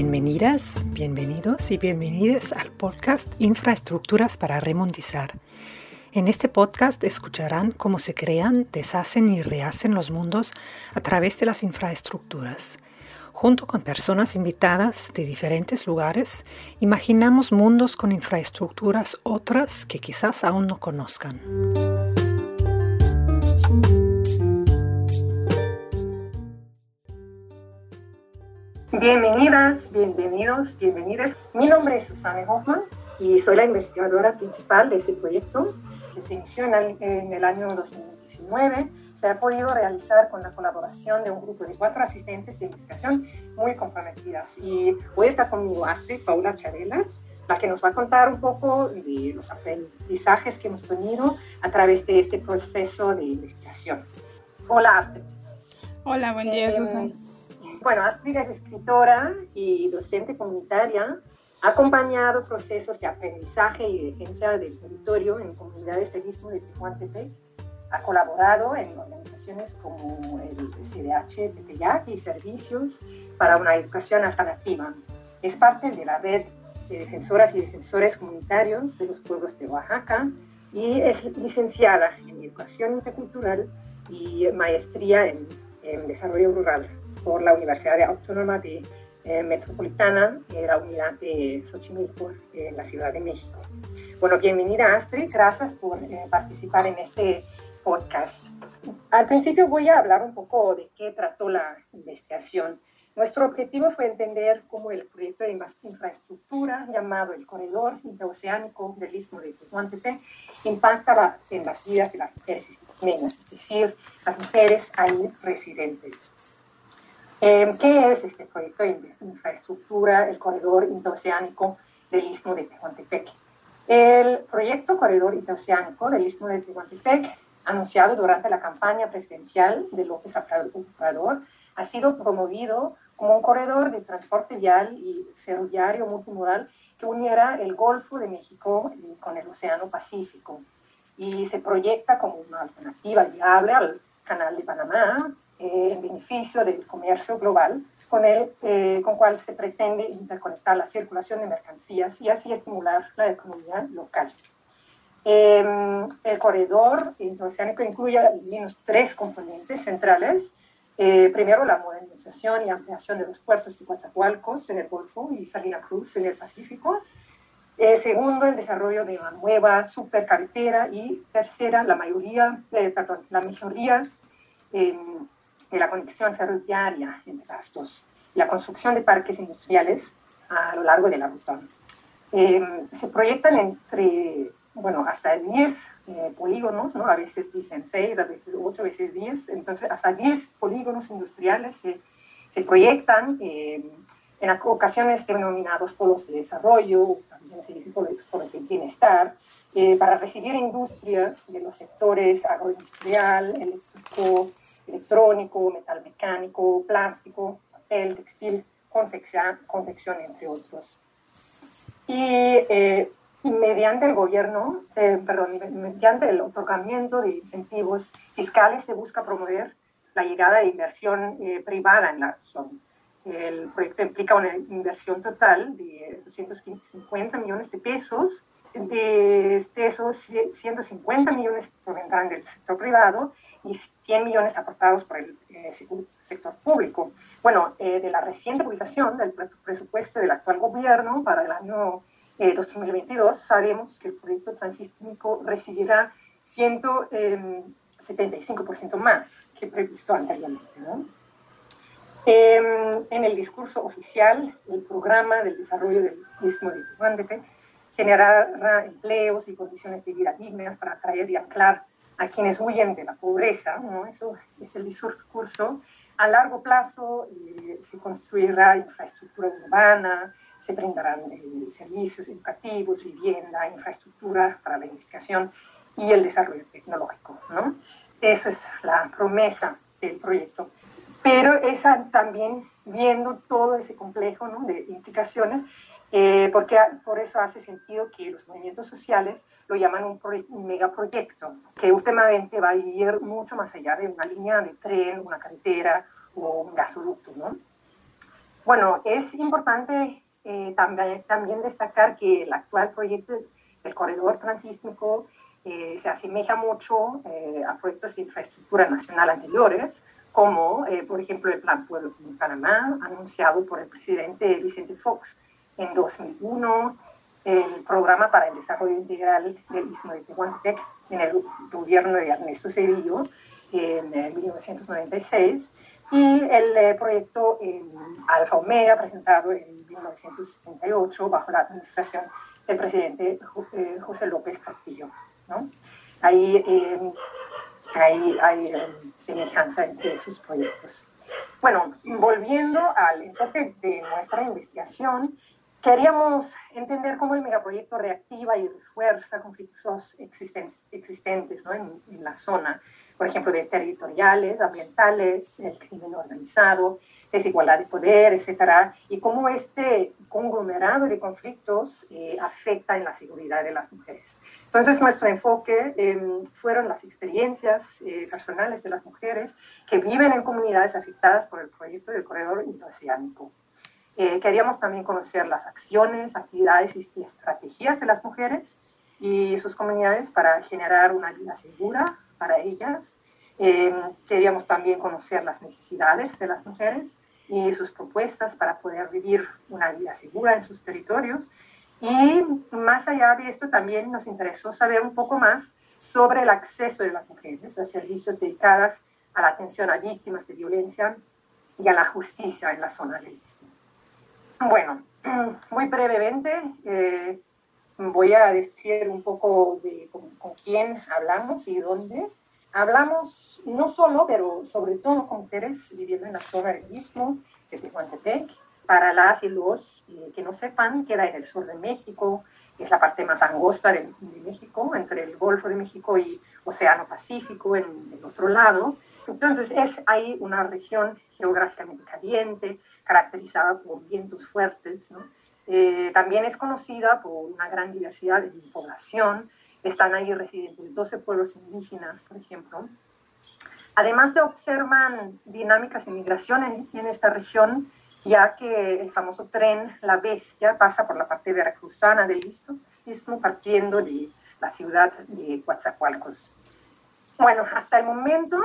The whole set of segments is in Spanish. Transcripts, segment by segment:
Bienvenidas, bienvenidos y bienvenidas al podcast Infraestructuras para Remontizar. En este podcast escucharán cómo se crean, deshacen y rehacen los mundos a través de las infraestructuras. Junto con personas invitadas de diferentes lugares, imaginamos mundos con infraestructuras otras que quizás aún no conozcan. Bienvenidas, bienvenidos, bienvenidas. Mi nombre es Susana Hoffman y soy la investigadora principal de este proyecto que se inició en el, año 2019. Se ha podido realizar con la colaboración de un grupo de cuatro asistentes de investigación muy comprometidas. Y hoy está conmigo Astrid Paula Charela, la que nos va a contar un poco de los aprendizajes que hemos tenido a través de este proceso de investigación. Hola Astrid. Hola, buen día, eh, Susana. Bueno, Astrid es escritora y docente comunitaria. Ha acompañado procesos de aprendizaje y defensa del territorio en comunidades del Istmo de Tehuantepec. Ha colaborado en organizaciones como el CDH Tepeyac y servicios para una educación alternativa. Es parte de la red de defensoras y defensores comunitarios de los pueblos de Oaxaca y es licenciada en educación intercultural y maestría en, en desarrollo rural por la Universidad Autónoma de eh, Metropolitana y la unidad de Xochimilco en la Ciudad de México. Bueno, bienvenida Astrid, gracias por eh, participar en este podcast. Al principio voy a hablar un poco de qué trató la investigación. Nuestro objetivo fue entender cómo el proyecto de infraestructura llamado el Corredor Interoceánico del Istmo de Tehuantepec impactaba en las vidas de las mujeres ismeñas, es decir, las mujeres ahí residentes. Eh, ¿Qué es este proyecto de infraestructura, el corredor interoceánico del Istmo de Tehuantepec? El proyecto Corredor Interoceánico del Istmo de Tehuantepec, anunciado durante la campaña presidencial de López Obrador, ha sido promovido como un corredor de transporte vial y ferroviario multimodal que uniera el Golfo de México con el Océano Pacífico y se proyecta como una alternativa viable al Canal de Panamá, eh, en beneficio del comercio global, con el eh, con cual se pretende interconectar la circulación de mercancías y así estimular la economía local. Em, el corredor interoceánico incluye al menos tres componentes centrales. Eh, primero, la modernización y ampliación de los puertos de Coatzacoalcos en el Golfo y Salina Cruz en el Pacífico. segundo, el desarrollo de una nueva supercarretera. Y tercera, la mayoría, perdón, la mayoría em, de la conexión ferroviaria entre las dos, la construcción de parques industriales a lo largo de la ruta. Em, se proyectan entre, bueno, hasta 10 eh, polígonos, ¿no? a veces dicen 6, a veces 8, a veces 10, entonces hasta 10 polígonos industriales se, se proyectan em, en ocasiones denominados polos de desarrollo, también se dice polos de bienestar, eh, para recibir industrias de los sectores agroindustrial, eléctrico, electrónico, metal mecánico, plástico, papel, textil, confección, confección entre otros. Y eh, mediante el gobierno, eh, perdón, mediante el otorgamiento de incentivos fiscales se busca promover la llegada de inversión eh, privada en la zona. El proyecto implica una inversión total de 250 millones de pesos. De esos 150 millones provendrán del sector privado y 100 millones aportados por el eh, sector público. Bueno, eh, de la reciente publicación del presupuesto del actual gobierno para el año 2022, eh, sabemos que el proyecto transísmico recibirá 175% más que previsto anteriormente. ¿no? Em, en el discurso oficial, el programa del desarrollo del mismo de Tehuantepec generará empleos y condiciones de vida dignas para atraer y anclar a quienes huyen de la pobreza, ¿no? eso es el discurso. A largo plazo eh, se construirá infraestructura urbana, se brindarán eh, servicios educativos, vivienda, infraestructura para la investigación y el desarrollo tecnológico. ¿no? Esa es la promesa del proyecto. Pero esa también viendo todo ese complejo ¿no? de implicaciones, eh, porque por eso hace sentido que los movimientos sociales lo llaman un, megaproyecto, que últimamente va a ir mucho más allá de una línea de tren, una carretera o un gasoducto, ¿no? Bueno, es importante eh, también, también destacar que el actual proyecto del corredor transísmico eh, se asemeja mucho eh, a proyectos de infraestructura nacional anteriores, como por ejemplo el Plan Pueblo de Panamá, anunciado por el presidente Vicente Fox en 2001, el Programa para el Desarrollo Integral del Istmo de Tehuantepec en el gobierno de Ernesto Cedillo en 1996 y el eh, proyecto Alfa Omega presentado en 1978 bajo la administración del presidente eh, José López Castillo. ¿no? Ahí eh, hay, hay semejanza entre esos proyectos. Bueno, volviendo al enfoque de nuestra investigación, queríamos entender cómo el megaproyecto reactiva y refuerza conflictos existentes, ¿no? en, en la zona por ejemplo, de territoriales, ambientales, el crimen organizado, desigualdad de poder, etcétera, y cómo este conglomerado de conflictos eh, afecta en la seguridad de las mujeres. Entonces, nuestro enfoque em, fueron las experiencias eh, personales de las mujeres que viven en comunidades afectadas por el proyecto del corredor interoceánico. Eh, queríamos también conocer las acciones, actividades y estrategias de las mujeres y sus comunidades para generar una vida segura, para ellas. Eh, queríamos también conocer las necesidades de las mujeres y sus propuestas para poder vivir una vida segura en sus territorios. Y más allá de esto, también nos interesó saber un poco más sobre el acceso de las mujeres a servicios dedicados a la atención a víctimas de violencia y a la justicia en la zona del. Bueno, muy brevemente eh, voy a decir un poco de con quién hablamos y dónde. Hablamos no solo, pero sobre todo con mujeres viviendo en la zona del Istmo, de Tehuantepec. Para las y los eh, que no sepan, queda en el sur de México, es la parte más angosta de, México, entre el Golfo de México y Océano Pacífico en el otro lado. Entonces es ahí una región geográficamente caliente, caracterizada por vientos fuertes. Eh, también es conocida por una gran diversidad de población, están ahí residentes 12 pueblos indígenas, por ejemplo. Además se observan dinámicas de migración en, esta región, ya que el famoso tren La Bestia pasa por la parte veracruzana del istmo, partiendo de la ciudad de Coatzacoalcos. Bueno, hasta el momento,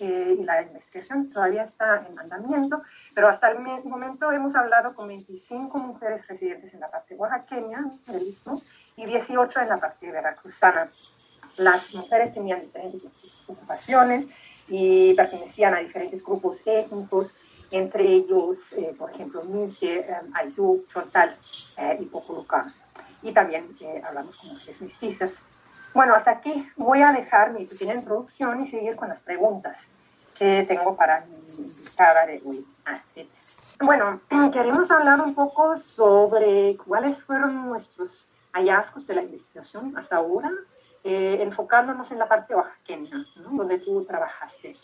eh, la investigación todavía está en andamiento, pero hasta el momento hemos hablado con 25 mujeres residentes en la parte oaxaqueña del istmo y 18 en la parte veracruzana. Las mujeres tenían diferentes ocupaciones y pertenecían a diferentes grupos étnicos, entre ellos, eh, por ejemplo, Miche, eh, Ayú, Chontal eh, y Pocoluca. Y también hablamos con mujeres mestizas. Bueno, hasta aquí voy a dejar mi pequeña introducción y seguir con las preguntas que tengo para invitada de hoy, Astrid. Bueno, queremos hablar un poco sobre cuáles fueron nuestros hallazgos de la investigación hasta ahora, eh, enfocándonos en la parte oaxaqueña, donde tú trabajaste.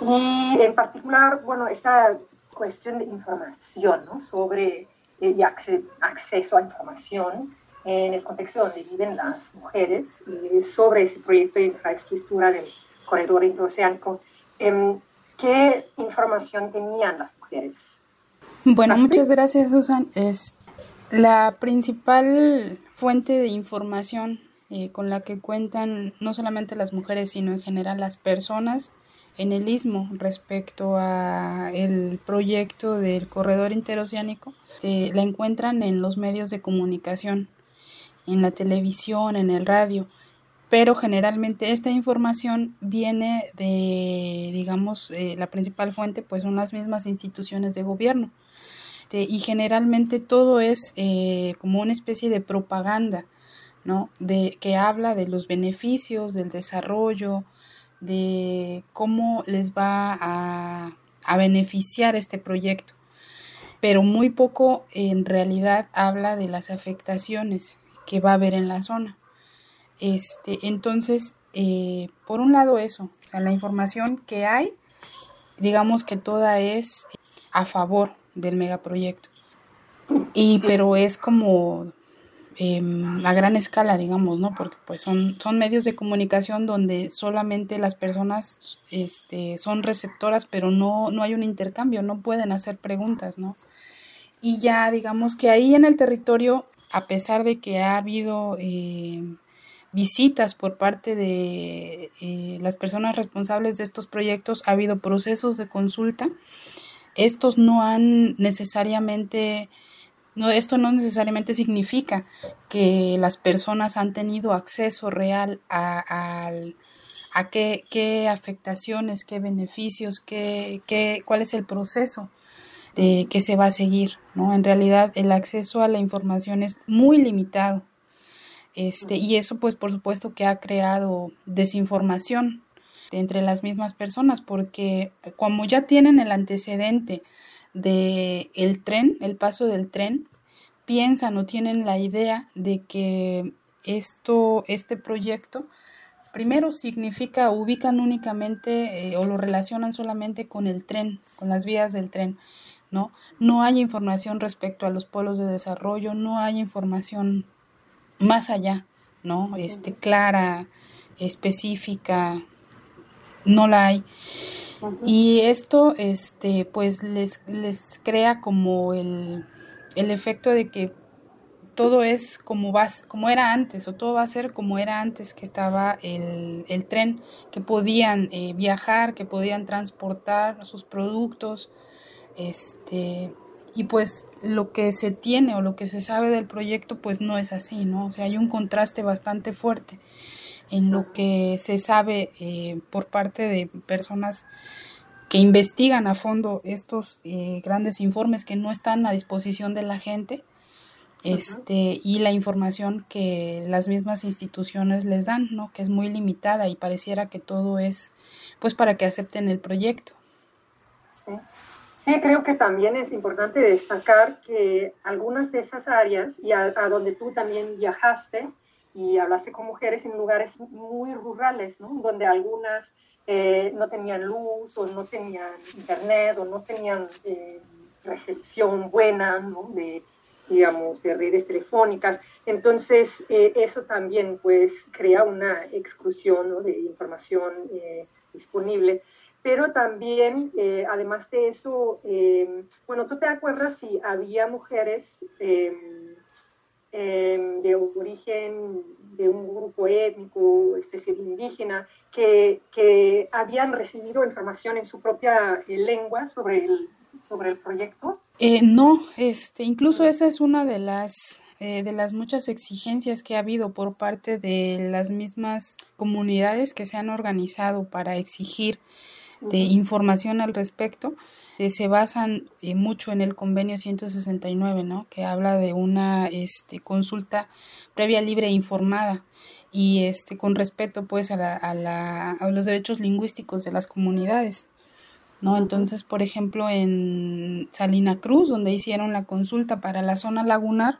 Y en particular, bueno, esta cuestión de información ¿no? sobre eh, y acceso a información en el contexto donde viven las mujeres, eh, sobre ese proyecto de infraestructura del corredor interoceánico. Em, ¿Qué información tenían las mujeres? Bueno, muchas gracias, Susan. Es, la principal fuente de información eh, con la que cuentan no solamente las mujeres, sino en general las personas en el istmo respecto a el proyecto del corredor interoceánico, se la encuentran en los medios de comunicación, en la televisión, en el radio, pero generalmente esta información viene de, digamos, eh, la principal fuente pues son las mismas instituciones de gobierno este, y generalmente todo es eh, como una especie de propaganda, ¿no? De, que habla de los beneficios, del desarrollo, de cómo les va a, a beneficiar este proyecto. Pero muy poco en realidad habla de las afectaciones que va a haber en la zona. Este, entonces, eh, por un lado eso, la información que hay, digamos que toda es a favor del megaproyecto. Y pero es como em, a gran escala, digamos, ¿no? Porque pues son, son medios de comunicación donde solamente las personas este, son receptoras, pero no, no hay un intercambio, no pueden hacer preguntas, ¿no? Y ya digamos que ahí en el territorio, a pesar de que ha habido eh, visitas por parte de eh, las personas responsables de estos proyectos, ha habido procesos de consulta. Estos no han necesariamente, no, esto no necesariamente significa que las personas han tenido acceso real a, a, qué, qué, afectaciones, qué beneficios, qué, qué, cuál es el proceso de, que se va a seguir. ¿no? En realidad el acceso a la información es muy limitado este, y eso pues por supuesto que ha creado desinformación entre las mismas personas porque como ya tienen el antecedente de tren, el paso del tren, piensan o tienen la idea de que esto, este proyecto, primero significa, ubican únicamente eh, o lo relacionan solamente con el tren, con las vías del tren, ¿no? No hay información respecto a los polos de desarrollo, no hay información más allá, ¿no? Este, clara, específica, no la hay. Y esto, este, pues les, les crea como el, el, efecto de que todo es como, va, como era antes, o todo va a ser como era antes que estaba el, el tren, que podían eh, viajar, que podían transportar sus productos, este, y pues lo que se tiene o lo que se sabe del proyecto pues no es así, ¿no? O sea, hay un contraste bastante fuerte en lo que se sabe eh, por parte de personas que investigan a fondo estos eh, grandes informes que no están a disposición de la gente este y la información que las mismas instituciones les dan, ¿no? Que es muy limitada y pareciera que todo es pues para que acepten el proyecto. Sí, creo que también es importante destacar que algunas de esas áreas, y a, donde tú también viajaste y hablaste con mujeres en lugares muy rurales, ¿no? donde algunas eh, no tenían luz o no tenían internet o no tenían eh, recepción buena ¿no? de, digamos, de redes telefónicas. Entonces, eh, eso también pues crea una exclusión ¿no? de información disponible pero también, eh, además de eso, eh, bueno, ¿tú te acuerdas si había mujeres em, em, de origen de un grupo étnico, es decir, indígena, que, que habían recibido información en su propia eh, lengua sobre el, sobre el proyecto? no, este, incluso esa es una de las de las muchas exigencias que ha habido por parte de las mismas comunidades que se han organizado para exigir de información al respecto eh, se basan eh, mucho en el convenio 169, ¿no? que habla de una este, consulta previa, libre e informada y este, con respeto pues a, la, a, la, a los derechos lingüísticos de las comunidades. ¿no? Entonces, por ejemplo, en Salina Cruz, donde hicieron la consulta para la zona lagunar,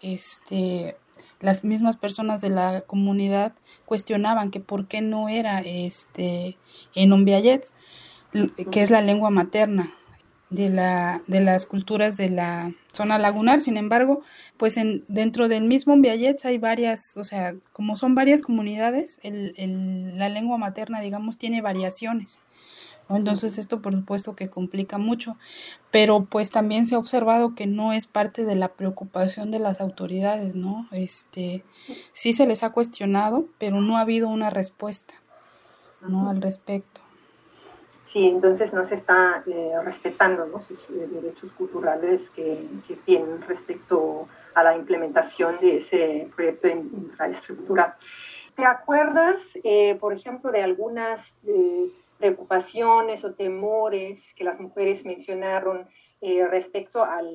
este, las mismas personas de la comunidad cuestionaban que por qué no era este en Ombiayets, que es la lengua materna de, la, de las culturas de la zona lagunar. Sin embargo, pues en, dentro del mismo Ombiayets hay varias, o sea, como son varias comunidades, el, el, la lengua materna, digamos, tiene variaciones. Entonces esto por supuesto que complica mucho, pero pues también se ha observado que no es parte de la preocupación de las autoridades, ¿no? Este, sí se les ha cuestionado, pero no ha habido una respuesta, ¿no? Al respecto. Sí, entonces no se está eh, respetando ¿no? sus eh, derechos culturales que, que, tienen respecto a la implementación de ese proyecto de infraestructura. ¿Te acuerdas, eh, por ejemplo, de algunas preocupaciones o temores que las mujeres mencionaron eh, respecto al,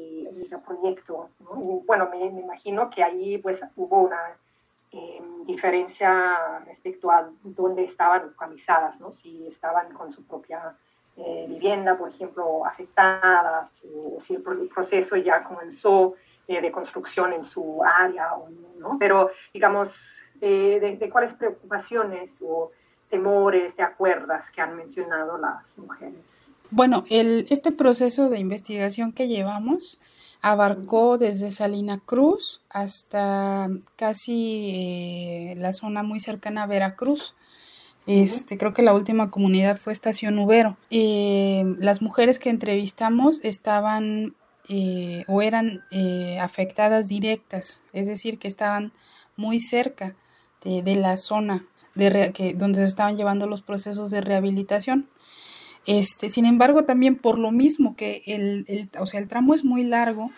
proyecto. Bueno, me, imagino que ahí pues hubo una em, diferencia respecto a dónde estaban localizadas, ¿no? si estaban con su propia eh, vivienda, por ejemplo, afectadas, o si el proceso ya comenzó eh, de construcción en su área o no. Pero, digamos, de, de, cuáles preocupaciones o temores, te acuerdas que han mencionado las mujeres? Bueno, el, este proceso de investigación que llevamos abarcó desde Salina Cruz hasta casi eh, la zona muy cercana a Veracruz. Este, creo que la última comunidad fue Estación Ubero. Eh, las mujeres que entrevistamos estaban eh, o eran afectadas directas, es decir, que estaban muy cerca de, la zona de que, donde se estaban llevando los procesos de rehabilitación. Este, sin embargo, también por lo mismo que el, el, o sea, el tramo es muy largo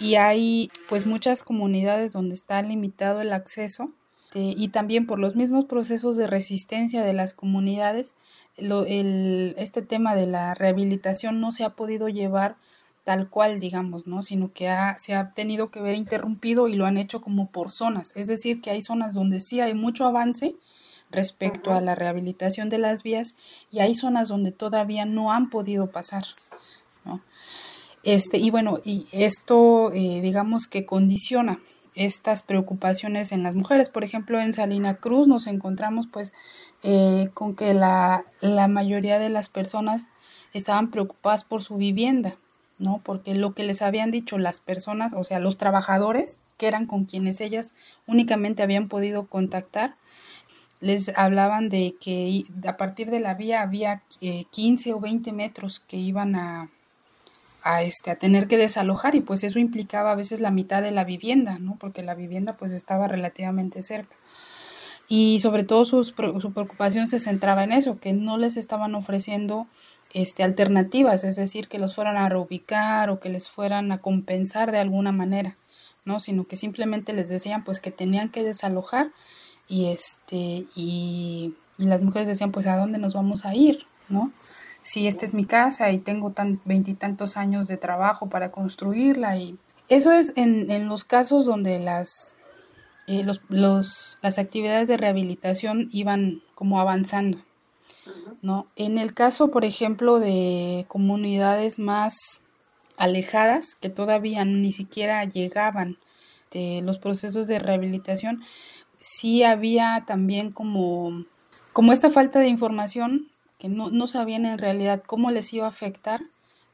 y hay pues muchas comunidades donde está limitado el acceso y también por los mismos procesos de resistencia de las comunidades, el, este tema de la rehabilitación no se ha podido llevar tal cual, digamos, ¿no? Sino que se ha tenido que ver interrumpido y lo han hecho como por zonas. Es decir, que hay zonas donde sí hay mucho avance, respecto a la rehabilitación de las vías y hay zonas donde todavía no han podido pasar. Este, y bueno, y esto eh, digamos que condiciona estas preocupaciones en las mujeres. Por ejemplo, en Salina Cruz nos encontramos pues eh, con que la, la mayoría de las personas estaban preocupadas por su vivienda, ¿no? Porque lo que les habían dicho las personas, o sea, los trabajadores, que eran con quienes ellas únicamente habían podido contactar, les hablaban de que a partir de la vía había 15 eh, o 20 metros que iban a, a, este, a tener que desalojar y pues eso implicaba a veces la mitad de la vivienda, ¿no? Porque la vivienda pues estaba relativamente cerca. Y sobre todo su preocupación se centraba en eso, que no les estaban ofreciendo este, alternativas, es decir, que los fueran a reubicar o que les fueran a compensar de alguna manera, ¿no? Sino que simplemente les decían pues que tenían que desalojar y este y, las mujeres decían pues a dónde nos vamos a ir no si esta es mi casa y tengo tan veintitantos años de trabajo para construirla y eso es en, en los casos donde las eh, los, los, las actividades de rehabilitación iban como avanzando no en el caso por ejemplo de comunidades más alejadas que todavía ni siquiera llegaban de los procesos de rehabilitación sí había también como, como esta falta de información que no, no sabían en realidad cómo les iba a afectar,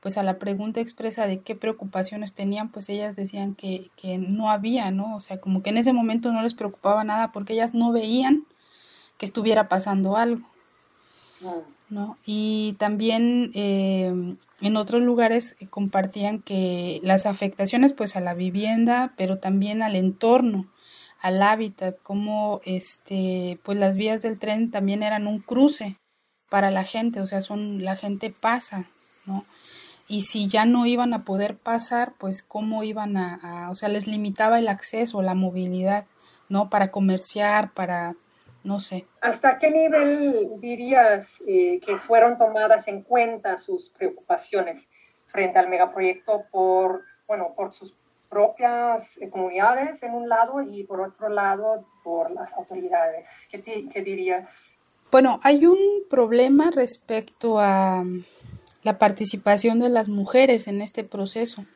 pues a la pregunta expresa de qué preocupaciones tenían, pues ellas decían que, que no había, ¿no? O sea, como que en ese momento no les preocupaba nada porque ellas no veían que estuviera pasando algo, ¿no? Y también eh, en otros lugares compartían que las afectaciones pues a la vivienda, pero también al entorno, al hábitat, como este, pues las vías del tren también eran un cruce para la gente, o sea, son la gente pasa, ¿no? Y si ya no iban a poder pasar, pues cómo iban a, o sea, les limitaba el acceso, la movilidad, ¿no? Para comerciar, para, no sé. ¿Hasta qué nivel dirías eh, que fueron tomadas en cuenta sus preocupaciones frente al megaproyecto por, bueno, por sus propias eh, comunidades en un lado y por otro lado por las autoridades. ¿Qué, dirías? Bueno, hay un problema respecto a la participación de las mujeres en este proceso,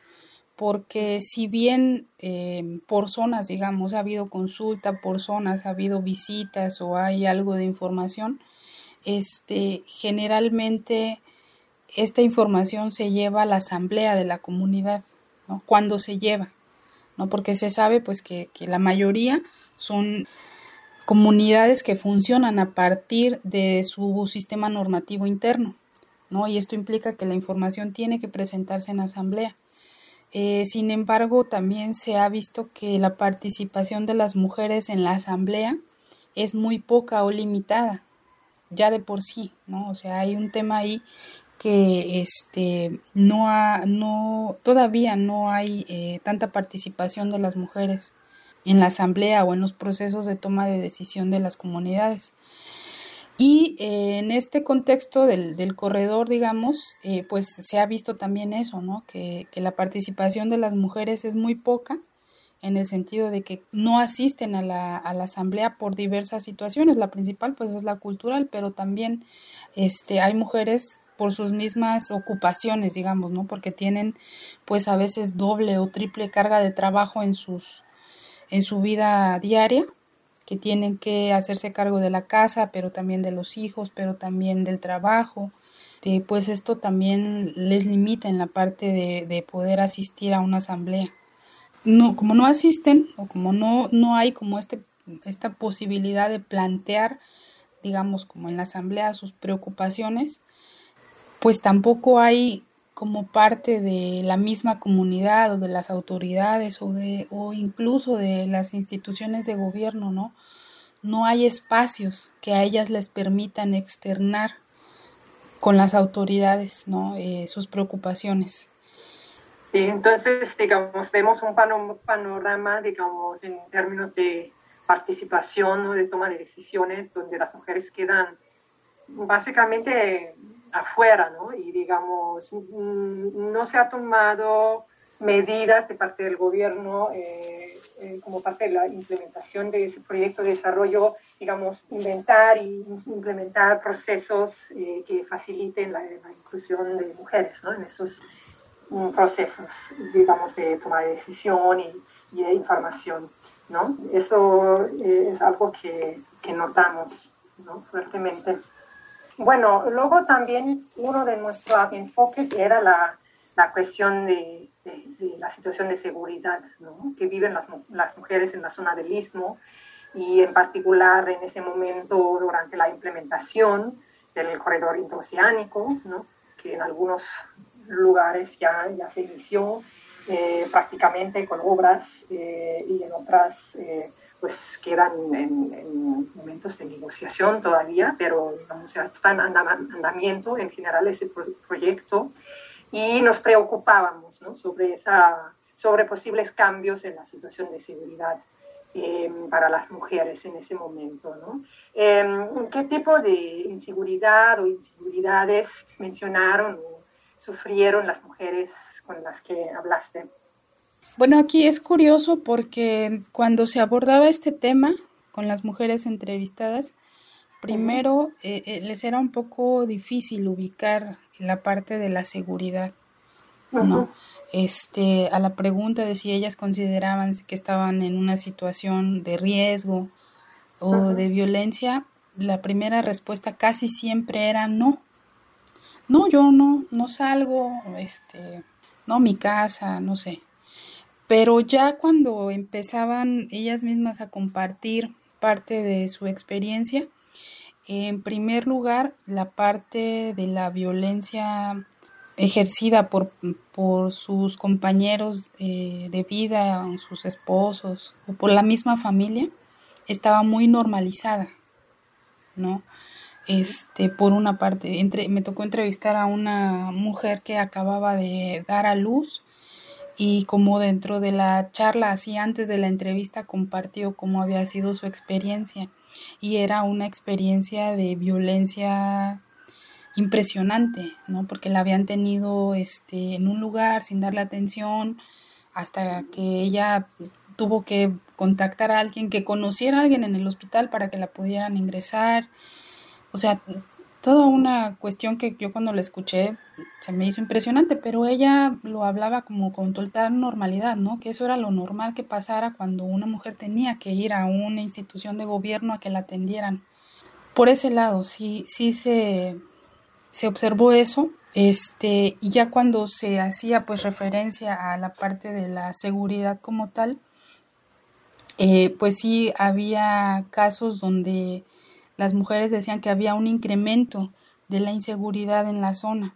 porque si bien eh, por zonas, digamos, ha habido consulta por zonas, ha habido visitas o hay algo de información, este, generalmente esta información se lleva a la asamblea de la comunidad cuando se lleva, ¿no? Porque se sabe pues que, la mayoría son comunidades que funcionan a partir de su sistema normativo interno, ¿no? Y esto implica que la información tiene que presentarse en asamblea. Eh, sin embargo, también se ha visto que la participación de las mujeres en la asamblea es muy poca o limitada, ya de por sí, ¿no? O sea, hay un tema ahí que este no ha, no todavía no hay eh, tanta participación de las mujeres en la asamblea o en los procesos de toma de decisión de las comunidades. Y eh, en este contexto del, corredor, digamos, eh, pues se ha visto también eso, ¿no? Que, que, la participación de las mujeres es muy poca en el sentido de que no asisten a la, a la asamblea por diversas situaciones. La principal pues es la cultural, pero también este, hay mujeres por sus mismas ocupaciones, digamos, ¿no? Porque tienen pues a veces doble o triple carga de trabajo en sus en su vida diaria que tienen que hacerse cargo de la casa, pero también de los hijos, pero también del trabajo. pues esto también les limita en la parte de, de poder asistir a una asamblea. No, como no asisten o como no, no hay como este, esta posibilidad de plantear, digamos, como en la asamblea sus preocupaciones, pues tampoco hay como parte de la misma comunidad o de las autoridades o de o incluso de las instituciones de gobierno, ¿no? No hay espacios que a ellas les permitan externar con las autoridades, ¿no? Eh, sus preocupaciones. Sí, entonces, digamos, vemos un panorama, digamos, en términos de participación o de toma de decisiones, donde las mujeres quedan básicamente afuera, ¿no? Y digamos, mm, no se ha tomado medidas de parte del gobierno eh, eh, como parte de la implementación de ese proyecto de desarrollo, digamos, inventar y implementar procesos eh, que faciliten la, inclusión de mujeres ¿no? en esos mm, procesos, digamos, de toma de decisión y, de información. ¿no? Eso es algo que, que notamos ¿no? fuertemente. Bueno, luego también uno de nuestros enfoques era la, la cuestión de, la situación de seguridad ¿no? que viven las, las, mujeres en la zona del istmo y en particular en ese momento durante la implementación del corredor interoceánico, ¿no? que en algunos lugares ya, ya se inició eh, prácticamente con obras eh, y en otras... Eh, pues quedan en, momentos de negociación todavía, pero vamos, ya está en andamiento en general ese proyecto y nos preocupábamos ¿no? sobre, esa, sobre posibles cambios en la situación de seguridad em, para las mujeres en ese momento. ¿no? Em, ¿Qué tipo de inseguridad o inseguridades mencionaron o sufrieron las mujeres con las que hablaste? Bueno, aquí es curioso porque cuando se abordaba este tema con las mujeres entrevistadas, primero eh, eh, les era un poco difícil ubicar la parte de la seguridad, ¿no? Este, a la pregunta de si ellas consideraban que estaban en una situación de riesgo o de violencia, la primera respuesta casi siempre era no. No, yo no, no salgo, este, no, mi casa, no sé. Pero ya cuando empezaban ellas mismas a compartir parte de su experiencia, en primer lugar, la parte de la violencia ejercida por, por sus compañeros eh, de vida, sus esposos o por la misma familia, estaba muy normalizada, ¿no? Este, por una parte, entre, me tocó entrevistar a una mujer que acababa de dar a luz y como dentro de la charla, así antes de la entrevista, compartió cómo había sido su experiencia y era una experiencia de violencia impresionante, ¿no? Porque la habían tenido este, en un lugar sin darle atención hasta que ella tuvo que contactar a alguien que conociera a alguien en el hospital para que la pudieran ingresar. O sea, toda una cuestión que yo cuando la escuché se me hizo impresionante, pero ella lo hablaba como con total normalidad, ¿no? Que eso era lo normal que pasara cuando una mujer tenía que ir a una institución de gobierno a que la atendieran. Por ese lado, sí, sí se, se observó eso, este, y ya cuando se hacía pues referencia a la parte de la seguridad como tal, eh, pues sí había casos donde las mujeres decían que había un incremento de la inseguridad en la zona,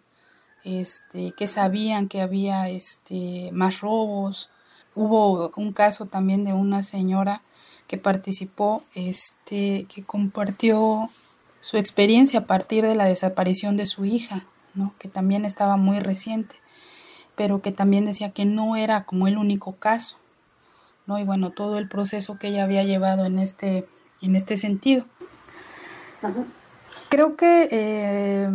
este, que sabían que había este, más robos. Hubo un caso también de una señora que participó, este, que compartió su experiencia a partir de la desaparición de su hija, ¿no? que también estaba muy reciente, pero que también decía que no era como el único caso, ¿no? Y bueno, todo el proceso que ella había llevado en este, en este sentido. Creo que eh,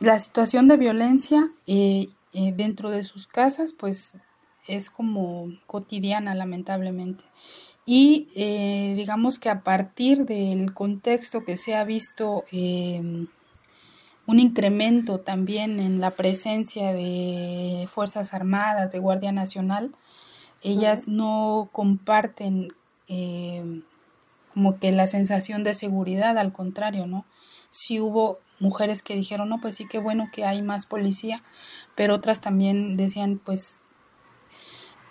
la situación de violencia eh, eh, dentro de sus casas, pues es como cotidiana, lamentablemente. Y digamos que a partir del contexto que se ha visto un incremento también en la presencia de Fuerzas Armadas, de Guardia Nacional, ellas no comparten como que la sensación de seguridad, al contrario, ¿no? Sí hubo mujeres que dijeron, no, pues sí, qué bueno que hay más policía, pero otras también decían, pues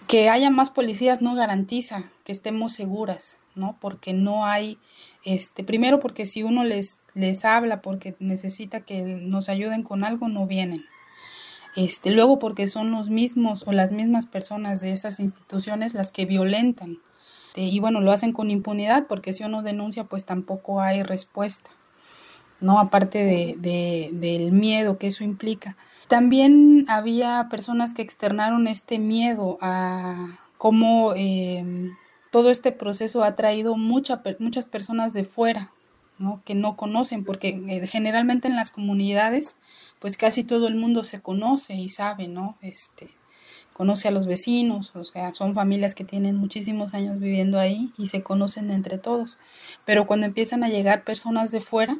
que haya más policías no garantiza que estemos seguras, ¿no? Porque no hay, este, primero porque si uno les, les habla porque necesita que nos ayuden con algo, no vienen. Este, luego porque son los mismos o las mismas personas de esas instituciones las que violentan. Y bueno, lo hacen con impunidad porque si uno denuncia, pues tampoco hay respuesta. ¿no? Aparte de, del miedo que eso implica. También había personas que externaron este miedo a cómo em, todo este proceso ha traído mucha, muchas personas de fuera, ¿no? que no conocen, porque eh, generalmente en las comunidades, pues casi todo el mundo se conoce y sabe, ¿no? Este, conoce a los vecinos, o sea, son familias que tienen muchísimos años viviendo ahí y se conocen entre todos. Pero cuando empiezan a llegar personas de fuera,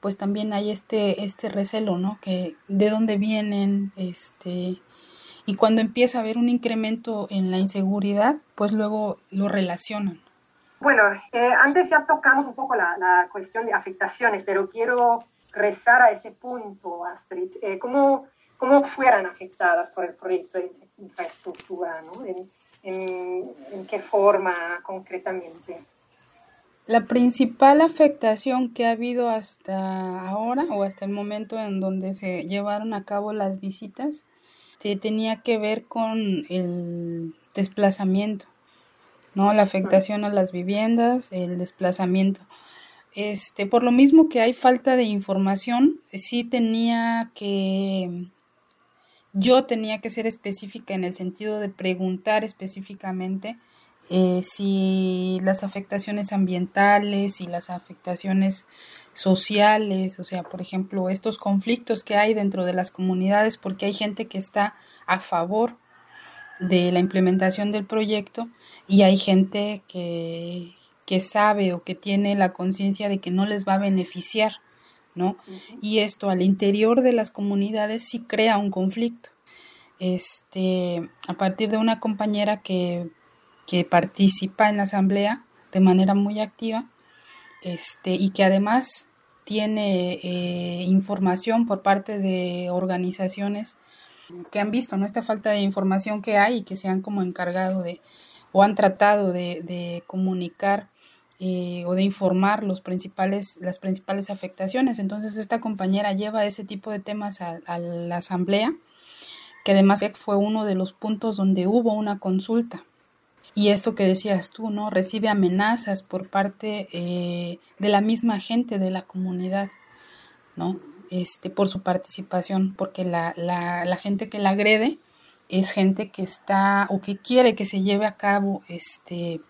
pues también hay este, este recelo, ¿no? Que de dónde vienen, este, y cuando empieza a haber un incremento en la inseguridad, pues luego lo relacionan. Bueno, eh, antes ya tocamos un poco la, la, cuestión de afectaciones, pero quiero rezar a ese punto, Astrid. Eh, ¿cómo, ¿Cómo fueran afectadas por el proyecto infraestructura? ¿no? ¿En, en, qué forma concretamente? La principal afectación que ha habido hasta ahora o hasta el momento en donde se llevaron a cabo las visitas tenía que ver con el desplazamiento, ¿no? La afectación a las viviendas, el desplazamiento. Este, por lo mismo que hay falta de información, sí tenía que yo tenía que ser específica en el sentido de preguntar específicamente eh, si las afectaciones ambientales y las afectaciones sociales, o sea, por ejemplo, estos conflictos que hay dentro de las comunidades, porque hay gente que está a favor de la implementación del proyecto y hay gente que, que sabe o que tiene la conciencia de que no les va a beneficiar, ¿no? Y esto al interior de las comunidades sí crea un conflicto. Este, a partir de una compañera que que participa en la asamblea de manera muy activa este, y que además tiene eh, información por parte de organizaciones que han visto ¿no? esta falta de información que hay y que se han como encargado de o han tratado de, comunicar eh, o de informar los principales, las principales afectaciones. Entonces esta compañera lleva ese tipo de temas a, la asamblea, que además fue uno de los puntos donde hubo una consulta y esto que decías tú, ¿no? Recibe amenazas por parte eh, de la misma gente de la comunidad, ¿no? Este, por su participación, porque la, la, la gente que la agrede es gente que está o que quiere que se lleve a cabo este,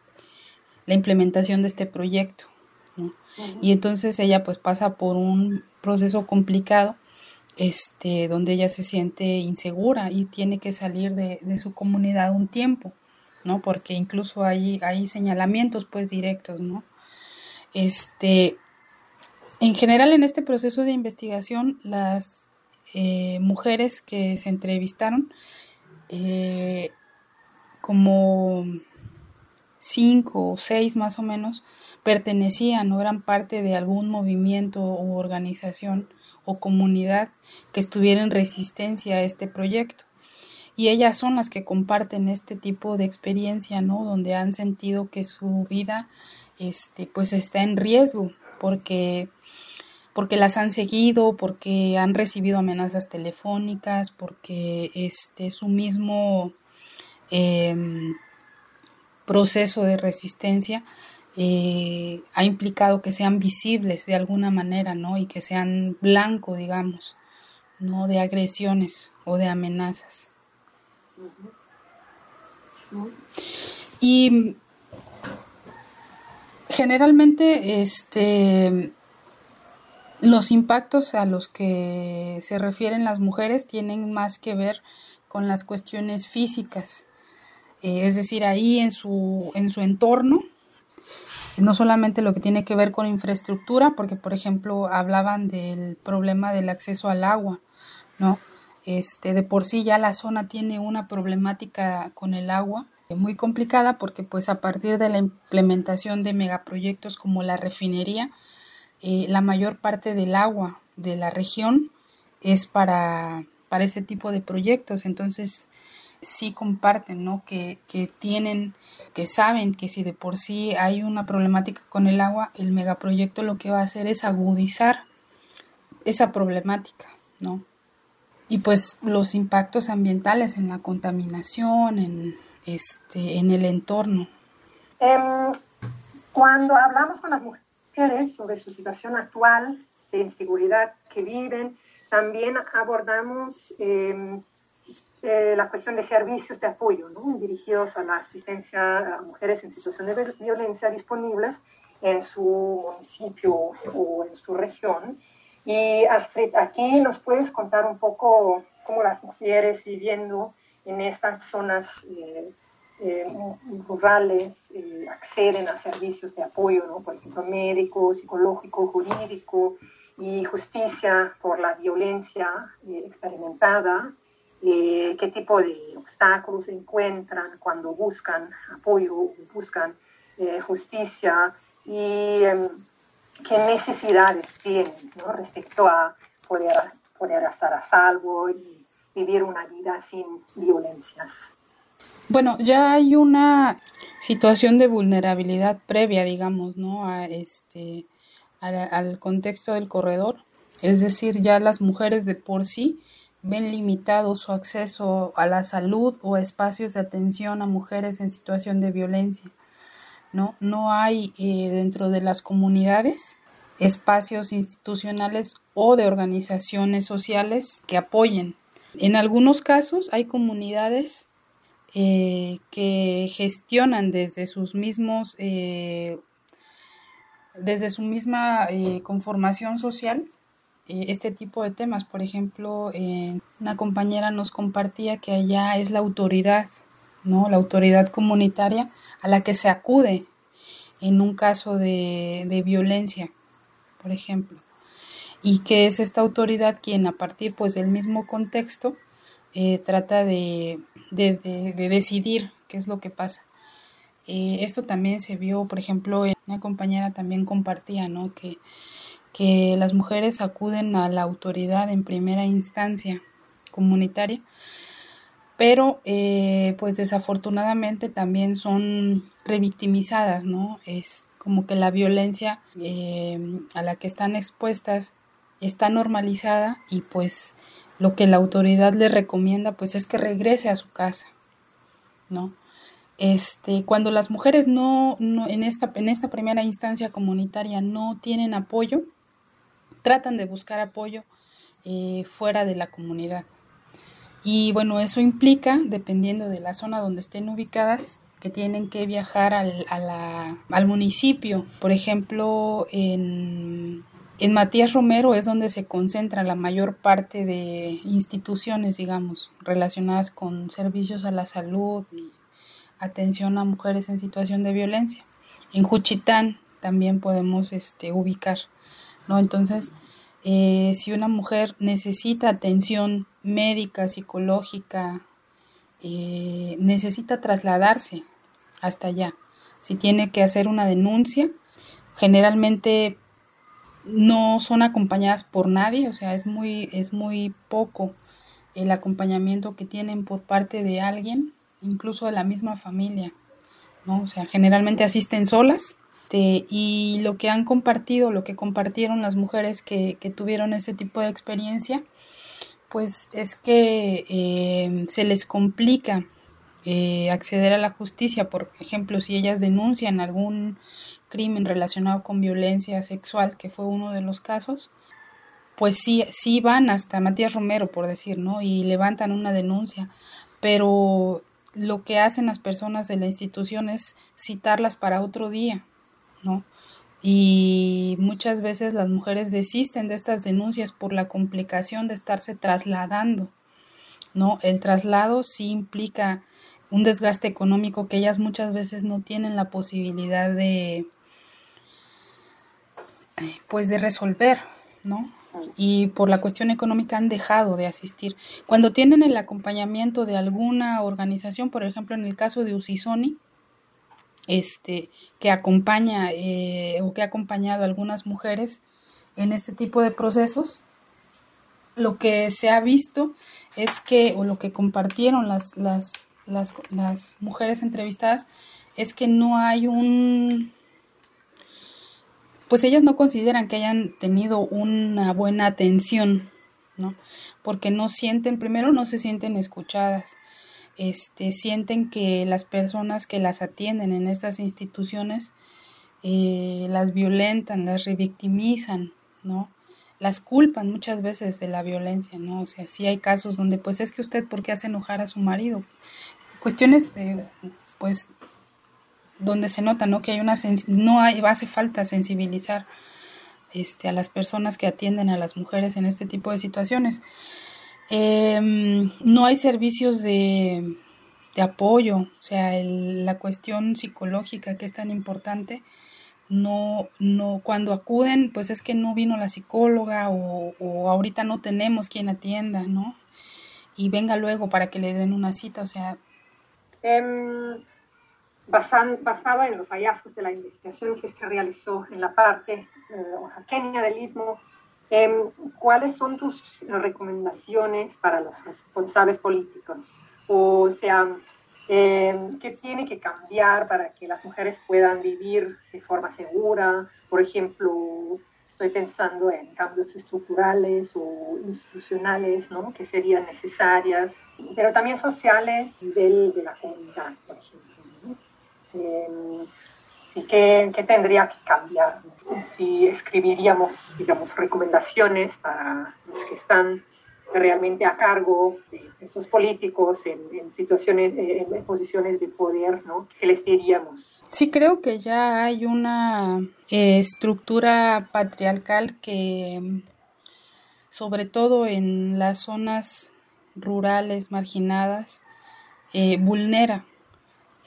la implementación de este proyecto. ¿no? Y entonces ella pues pasa por un proceso complicado este, donde ella se siente insegura y tiene que salir de, de su comunidad un tiempo. ¿no? Porque incluso hay, hay señalamientos pues directos, ¿no? Este, en general en este proceso de investigación, las eh, mujeres que se entrevistaron, eh, como cinco o seis más o menos, pertenecían o eran parte de algún movimiento o organización o comunidad que estuviera en resistencia a este proyecto y ellas son las que comparten este tipo de experiencia, ¿no? Donde han sentido que su vida, este, pues está en riesgo porque porque las han seguido, porque han recibido amenazas telefónicas, porque este su mismo em, proceso de resistencia eh, ha implicado que sean visibles de alguna manera, ¿no? Y que sean blanco, digamos, ¿no? De agresiones o de amenazas. Y generalmente este los impactos a los que se refieren las mujeres tienen más que ver con las cuestiones físicas. Eh, es decir, ahí en su, en su entorno, no solamente lo que tiene que ver con infraestructura, porque por ejemplo hablaban del problema del acceso al agua, ¿no? Este, de por sí ya la zona tiene una problemática con el agua muy complicada porque pues a partir de la implementación de megaproyectos como la refinería, eh, la mayor parte del agua de la región es para, para este tipo de proyectos. Entonces, sí comparten, ¿no? Que, que, tienen, que saben que si de por sí hay una problemática con el agua, el megaproyecto lo que va a hacer es agudizar esa problemática, ¿no? Y pues los impactos ambientales en la contaminación, en, este, en el entorno. Em, cuando hablamos con las mujeres sobre su situación actual de inseguridad que viven, también abordamos em, eh, la cuestión de servicios de apoyo ¿no? dirigidos a la asistencia a mujeres en situación de violencia disponibles en su municipio o en su región. Y Astrid, aquí nos puedes contar un poco cómo las mujeres viviendo en estas zonas eh, eh, rurales acceden a servicios de apoyo, ¿no? por ejemplo, médico, psicológico, jurídico y justicia por la violencia experimentada eh, qué tipo de obstáculos encuentran cuando buscan apoyo, buscan eh, justicia y em, qué necesidades tienen respecto a poder, poder estar a salvo y vivir una vida sin violencias. Bueno, ya hay una situación de vulnerabilidad previa, digamos, ¿no? A este, al contexto del corredor. Es decir, ya las mujeres de por sí ven limitado su acceso a la salud o a espacios de atención a mujeres en situación de violencia. No, no hay eh, dentro de las comunidades espacios institucionales o de organizaciones sociales que apoyen. En algunos casos hay comunidades eh, que gestionan desde sus mismos, eh, desde su misma conformación social, eh, este tipo de temas. Por ejemplo, eh, una compañera nos compartía que allá es la autoridad, ¿no? La autoridad comunitaria a la que se acude en un caso de, violencia, por ejemplo. Y que es esta autoridad quien a partir pues del mismo contexto eh, trata de, decidir qué es lo que pasa. esto también se vio, por ejemplo, una compañera también compartía, ¿no? Que que las mujeres acuden a la autoridad en primera instancia comunitaria, pero eh, pues desafortunadamente también son revictimizadas, ¿no? Es como que la violencia eh, a la que están expuestas está normalizada y pues lo que la autoridad le recomienda pues es que regrese a su casa, ¿no? Este, cuando las mujeres no, no en, esta, en esta primera instancia comunitaria no tienen apoyo, tratan de buscar apoyo eh, fuera de la comunidad. Y bueno, eso implica, dependiendo de la zona donde estén ubicadas, que tienen que viajar al, al municipio. Por ejemplo, en, en Matías Romero es donde se concentra la mayor parte de instituciones, digamos, relacionadas con servicios a la salud y atención a mujeres en situación de violencia. En Juchitán también podemos este, ubicar ¿no? Entonces, eh, si una mujer necesita atención médica, psicológica, eh, necesita trasladarse hasta allá. Si tiene que hacer una denuncia, generalmente no son acompañadas por nadie, o sea, es muy, es muy poco el acompañamiento que tienen por parte de alguien, incluso de la misma familia, ¿no? O sea, generalmente asisten solas este, y lo que han compartido, lo que compartieron las mujeres que, tuvieron ese tipo de experiencia, pues es que eh, se les complica eh, acceder a la justicia. Por ejemplo, si ellas denuncian algún crimen relacionado con violencia sexual, que fue uno de los casos, pues sí, sí van hasta Matías Romero, por decir, ¿no? Y levantan una denuncia, pero lo que hacen las personas de la institución es citarlas para otro día. Y muchas veces las mujeres desisten de estas denuncias por la complicación de estarse trasladando, ¿no? El traslado sí implica un desgaste económico que ellas muchas veces no tienen la posibilidad de pues de resolver, ¿no? y por la cuestión económica han dejado de asistir. Cuando tienen el acompañamiento de alguna organización, por ejemplo, en el caso de Usisoni, este, que acompaña eh, o que ha acompañado a algunas mujeres en este tipo de procesos, lo que se ha visto es que, o lo que compartieron las, las, las, las mujeres entrevistadas, es que no hay un, pues ellas no consideran que hayan tenido una buena atención, ¿no? Porque no sienten, primero no se sienten escuchadas, este, sienten que las personas que las atienden en estas instituciones eh, las violentan, las revictimizan, ¿no? Las culpan muchas veces de la violencia, ¿no? O sea, sí hay casos donde, pues es que usted, ¿por qué hace enojar a su marido? Cuestiones de, pues, donde se nota, ¿no? Que hay una, no hay, hace falta sensibilizar este, a las personas que atienden a las mujeres en este tipo de situaciones. Em, no hay servicios de, apoyo, o sea, la cuestión psicológica que es tan importante, no, no, cuando acuden, pues es que no vino la psicóloga o, ahorita no tenemos quien atienda, ¿no? Y venga luego para que le den una cita, o sea... Em, basado en los hallazgos de la investigación que se realizó en la parte eh, del Istmo, Em, ¿Cuáles son tus recomendaciones para los responsables políticos? O sea, em, ¿qué tiene que cambiar para que las mujeres puedan vivir de forma segura? Por ejemplo, estoy pensando en cambios estructurales o institucionales, ¿no? Que serían necesarias, pero también sociales de la comunidad, por ejemplo. Em, ¿Y qué, qué, tendría que cambiar? Si escribiríamos, digamos, recomendaciones para los que están realmente a cargo de estos políticos en, situaciones, en posiciones de poder, ¿no? ¿Qué les diríamos? Sí, creo que ya hay una eh, estructura patriarcal que, sobre todo en las zonas rurales, marginadas, eh, vulnera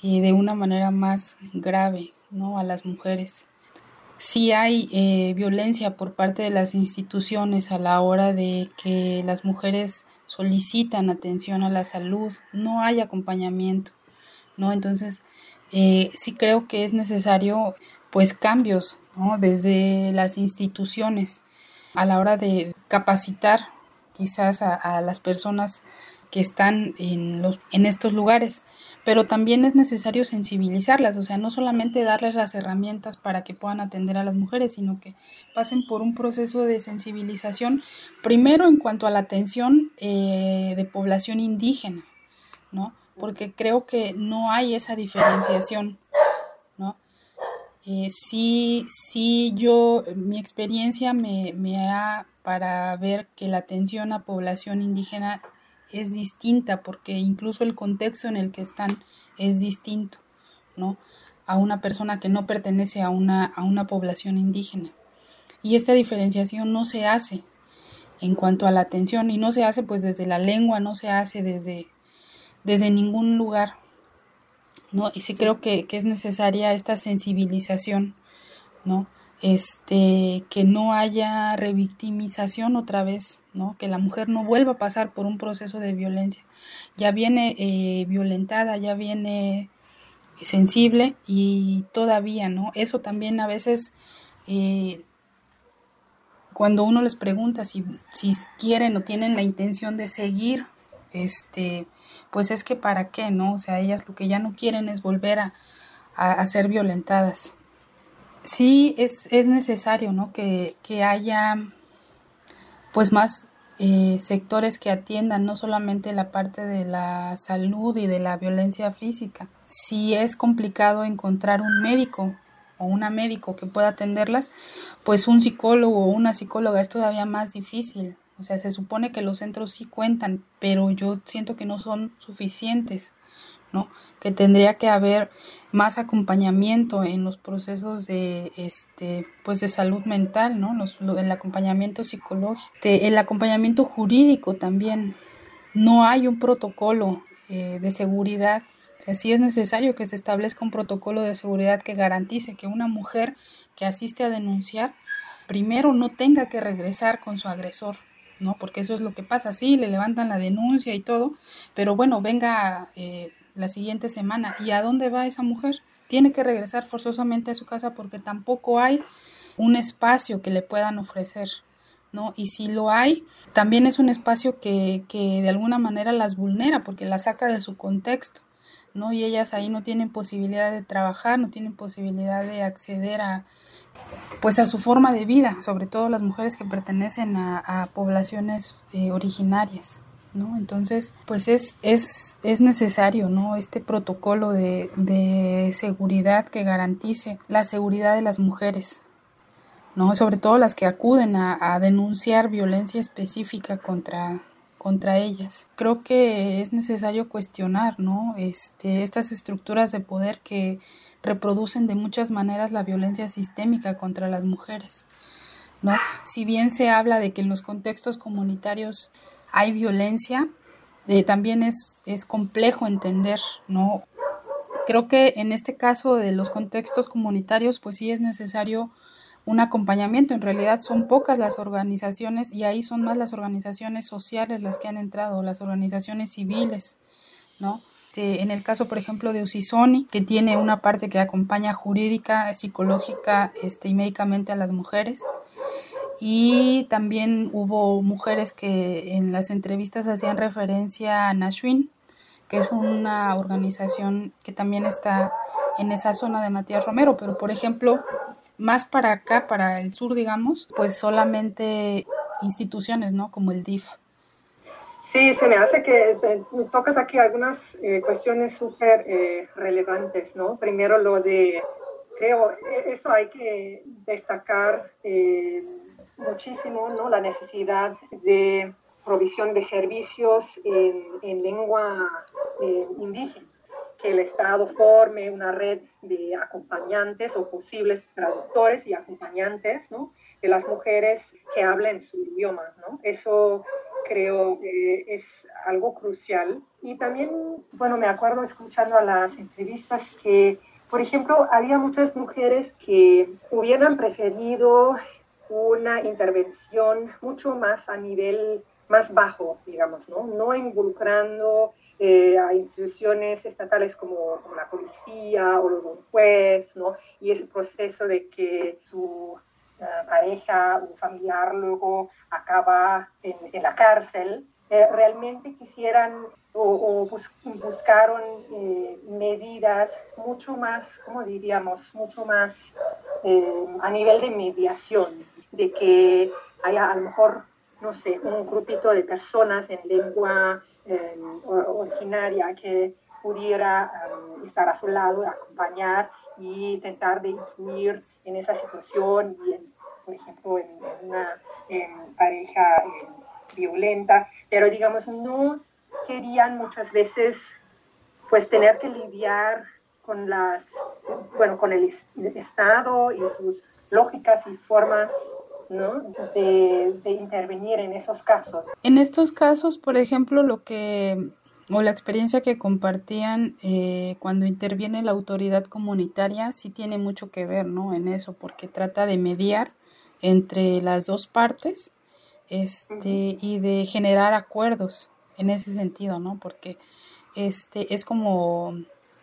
y de una manera más grave ¿no? a las mujeres. Si hay eh, violencia por parte de las instituciones a la hora de que las mujeres solicitan atención a la salud, no hay acompañamiento, ¿no? Entonces, eh, sí creo que es necesario, pues, cambios, Desde las instituciones a la hora de capacitar quizás a las personas que están en, los, en estos lugares, pero también es necesario sensibilizarlas, o sea, no solamente darles las herramientas para que puedan atender a las mujeres, sino que pasen por un proceso de sensibilización, primero en cuanto a la atención eh, de población indígena, ¿no? Porque creo que no hay esa diferenciación, ¿no? Eh, sí, sí, yo, mi experiencia me, me ha para ver que la atención a población indígena es distinta porque incluso el contexto en el que están es distinto, ¿no? A una persona que no pertenece a una, a una población indígena. Y esta diferenciación no se hace en cuanto a la atención y no se hace pues desde la lengua, no se hace desde, desde ningún lugar, ¿no? Y sí creo que, que es necesaria esta sensibilización, ¿no? Este, que no haya revictimización otra vez, ¿no? Que la mujer no vuelva a pasar por un proceso de violencia. Ya viene eh, violentada, ya viene sensible y todavía, ¿no? Eso también a veces, eh, cuando uno les pregunta si, si quieren o tienen la intención de seguir, este, pues es que para qué, ¿no? O sea, ellas lo que ya no quieren es volver a, a ser violentadas sí es, es necesario, ¿no? Que, haya pues más eh, sectores que atiendan no solamente la parte de la salud y de la violencia física. Si es complicado encontrar un médico o una médico que pueda atenderlas, pues un psicólogo o una psicóloga es todavía más difícil. O sea, se supone que los centros sí cuentan, pero yo siento que no son suficientes. ¿No? Que tendría que haber más acompañamiento en los procesos de, este, pues de salud mental, ¿no? el acompañamiento psicológico, el acompañamiento jurídico también. No hay un protocolo eh, de seguridad. O sea, sí es necesario que se establezca un protocolo de seguridad que garantice que una mujer que asiste a denunciar primero no tenga que regresar con su agresor, ¿no? Porque eso es lo que pasa, sí, le levantan la denuncia y todo, pero bueno, venga eh, la siguiente semana, ¿y a dónde va esa mujer? Tiene que regresar forzosamente a su casa porque tampoco hay un espacio que le puedan ofrecer, ¿no? Y si lo hay, también es un espacio que, que de alguna manera las vulnera porque las saca de su contexto. ¿no? Y ellas ahí no tienen posibilidad de trabajar, no tienen posibilidad de acceder a, pues a su forma de vida, sobre todo las mujeres que pertenecen a, poblaciones eh, originarias. ¿No? Entonces, pues es, es, es necesario, ¿no? Este protocolo de, de seguridad que garantice la seguridad de las mujeres, ¿no? Sobre todo las que acuden a, denunciar violencia específica contra, contra ellas. Creo que es necesario cuestionar, ¿no? Este, estas estructuras de poder que reproducen de muchas maneras la violencia sistémica contra las mujeres, ¿no? Si bien se habla de que en los contextos comunitarios hay violencia, eh, también es, es complejo entender, ¿no? Creo que en este caso de los contextos comunitarios, pues sí es necesario un acompañamiento. En realidad son pocas las organizaciones y ahí son más las organizaciones sociales las que han entrado, las organizaciones civiles, ¿no? en el caso, por ejemplo, de Usisoni, que tiene una parte que acompaña jurídica, psicológica este, y médicamente a las mujeres. Y también hubo mujeres que en las entrevistas hacían referencia a Nashwin, que es una organización que también está en esa zona de Matías Romero, pero por ejemplo, más para acá, para el sur, digamos, pues solamente instituciones, ¿no? Como el DIF. Sí, se me hace que tocas aquí algunas eh, cuestiones súper eh, relevantes, ¿no? Primero lo de, creo, e, eso hay que destacar eh, muchísimo, ¿no? La necesidad de provisión de servicios en, en lengua indígena que el Estado forme una red de acompañantes o posibles traductores y acompañantes ¿no? de las mujeres que hablen su idioma. ¿no? Eso creo que es algo crucial. Y también, bueno, me acuerdo escuchando a las entrevistas que, por ejemplo, había muchas mujeres que hubieran preferido una intervención mucho más a nivel más bajo, digamos, ¿no? No involucrando eh, a instituciones estatales como, la policía o un juez, ¿no? Y ese proceso de que su eh, pareja o familiar luego acaba en, la cárcel, eh, realmente quisieran o, buscaron medidas mucho más, ¿cómo diríamos?, mucho más a nivel de mediación, de que haya a lo mejor, no sé, un grupito de personas en lengua originaria que pudiera um, estar a su lado, acompañar y intentar de influir en esa situación y, por ejemplo, en, una pareja violenta, pero digamos, no querían muchas veces pues tener que lidiar con las, bueno, con el Estado y sus lógicas y formas ¿no? De, intervenir en esos casos. En estos casos, por ejemplo, lo que o la experiencia que compartían eh, cuando interviene la autoridad comunitaria sí tiene mucho que ver, ¿no? En eso, porque trata de mediar entre las dos partes este, y de generar acuerdos en ese sentido, ¿no? Porque este, es como,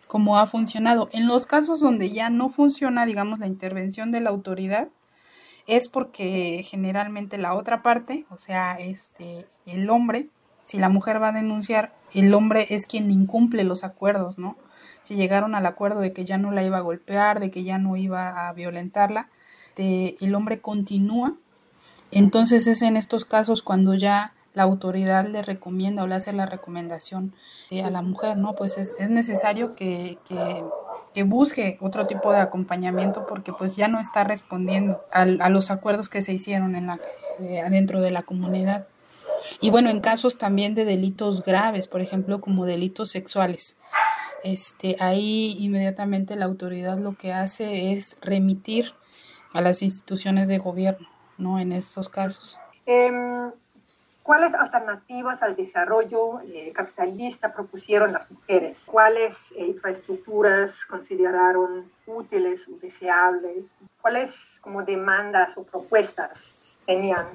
como ha funcionado. En los casos donde ya no funciona, digamos, la intervención de la autoridad, es porque generalmente la otra parte, o sea, este, el hombre, si la mujer va a denunciar, el hombre es quien incumple los acuerdos, ¿no? Si llegaron al acuerdo de que ya no la iba a golpear, de que ya no iba a violentarla, el hombre continúa. Entonces es en estos casos cuando ya la autoridad le recomienda o le hace la recomendación eh, a la mujer, ¿no? Pues es, es necesario que, que que busque otro tipo de acompañamiento porque pues ya no está respondiendo a, los acuerdos que se hicieron en la, eh, dentro de la comunidad. Y bueno, en casos también de delitos graves, por ejemplo, como delitos sexuales, este, ahí inmediatamente la autoridad lo que hace es remitir a las instituciones de gobierno, ¿no? En estos casos. Em, ¿Cuáles alternativas al desarrollo eh, capitalista propusieron las mujeres? ¿Cuáles eh, infraestructuras consideraron útiles o deseables? ¿Cuáles como demandas o propuestas tenían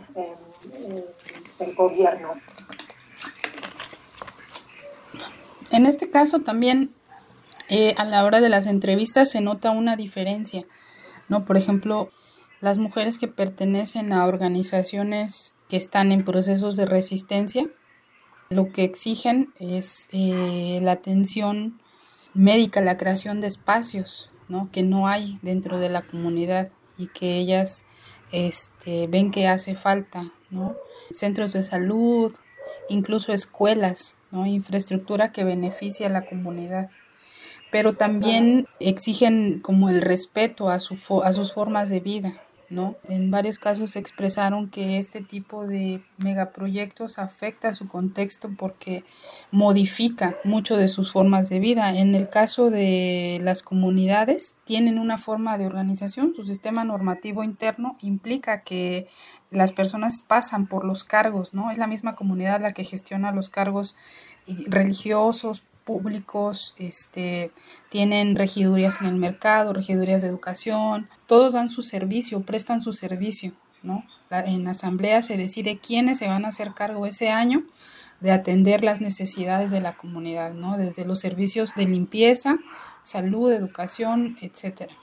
el gobierno? En este caso también eh, a la hora de las entrevistas se nota una diferencia, ¿no? Por ejemplo, las mujeres que pertenecen a organizaciones que están en procesos de resistencia, lo que exigen es eh, la atención médica, la creación de espacios, ¿no? Que no hay dentro de la comunidad y que ellas este, ven que hace falta, ¿no? Centros de salud, incluso escuelas, ¿no? Infraestructura que beneficia a la comunidad pero también exigen como el respeto a, su a sus formas de vida. ¿No? En varios casos expresaron que este tipo de megaproyectos afecta su contexto porque modifica mucho de sus formas de vida. En el caso de las comunidades, tienen una forma de organización, su sistema normativo interno implica que las personas pasan por los cargos, ¿no? Es la misma comunidad la que gestiona los cargos religiosos, públicos, este, tienen regidurías en el mercado, regidurías de educación, todos dan su servicio, prestan su servicio, ¿no? en asamblea se decide quiénes se van a hacer cargo ese año de atender las necesidades de la comunidad, ¿no? Desde los servicios de limpieza, salud, educación, etcétera.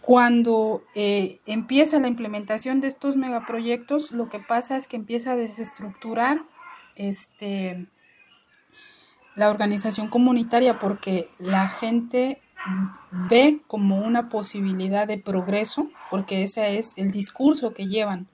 Cuando eh, empieza la implementación de estos megaproyectos, lo que pasa es que empieza a desestructurar este, la organización comunitaria porque la gente ve como una posibilidad de progreso, porque ese es el discurso que llevan,